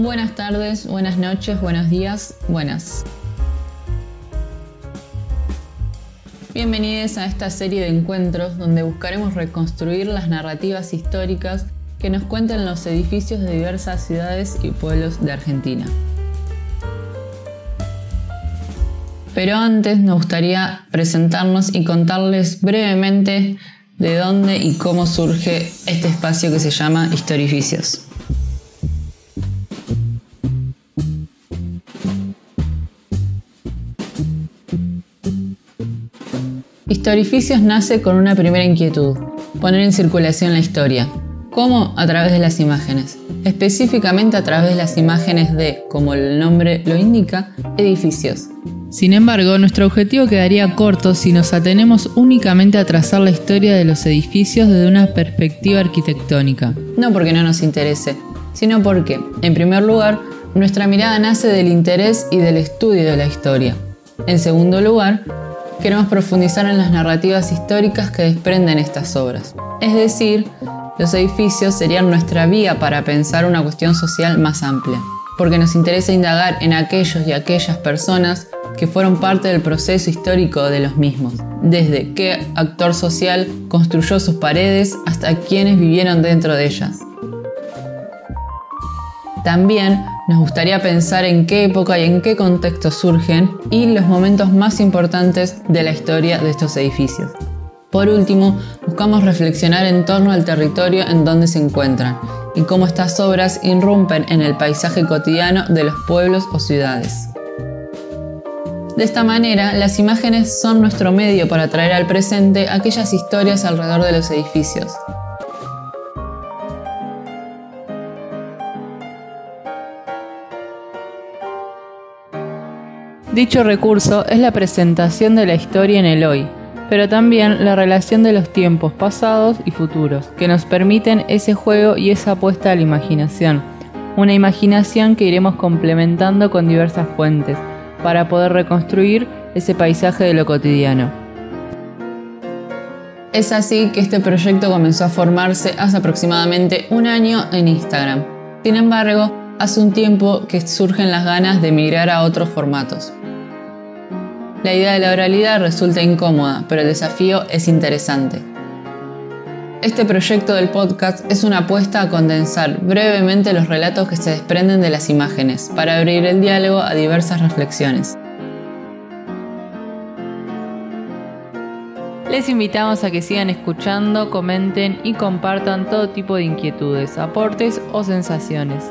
Buenas tardes, buenas noches, buenos días, buenas. Bienvenidos a esta serie de encuentros donde buscaremos reconstruir las narrativas históricas que nos cuentan los edificios de diversas ciudades y pueblos de Argentina. Pero antes nos gustaría presentarnos y contarles brevemente de dónde y cómo surge este espacio que se llama Historificios. Historificios nace con una primera inquietud, poner en circulación la historia. ¿Cómo? A través de las imágenes. Específicamente a través de las imágenes de, como el nombre lo indica, edificios. Sin embargo, nuestro objetivo quedaría corto si nos atenemos únicamente a trazar la historia de los edificios desde una perspectiva arquitectónica. No porque no nos interese, sino porque, en primer lugar, nuestra mirada nace del interés y del estudio de la historia. En segundo lugar, queremos profundizar en las narrativas históricas que desprenden estas obras. Es decir, los edificios serían nuestra vía para pensar una cuestión social más amplia, porque nos interesa indagar en aquellos y aquellas personas que fueron parte del proceso histórico de los mismos, desde qué actor social construyó sus paredes hasta quienes vivieron dentro de ellas. También nos gustaría pensar en qué época y en qué contexto surgen y los momentos más importantes de la historia de estos edificios. Por último, buscamos reflexionar en torno al territorio en donde se encuentran y cómo estas obras irrumpen en el paisaje cotidiano de los pueblos o ciudades. De esta manera, las imágenes son nuestro medio para traer al presente aquellas historias alrededor de los edificios, Dicho recurso es la presentación de la historia en el hoy, pero también la relación de los tiempos pasados y futuros, que nos permiten ese juego y esa apuesta a la imaginación. Una imaginación que iremos complementando con diversas fuentes, para poder reconstruir ese paisaje de lo cotidiano. Es así que este proyecto comenzó a formarse hace aproximadamente un año en Instagram. Sin embargo, hace un tiempo que surgen las ganas de migrar a otros formatos. La idea de la oralidad resulta incómoda, pero el desafío es interesante. Este proyecto del podcast es una apuesta a condensar brevemente los relatos que se desprenden de las imágenes para abrir el diálogo a diversas reflexiones. Les invitamos a que sigan escuchando, comenten y compartan todo tipo de inquietudes, aportes o sensaciones.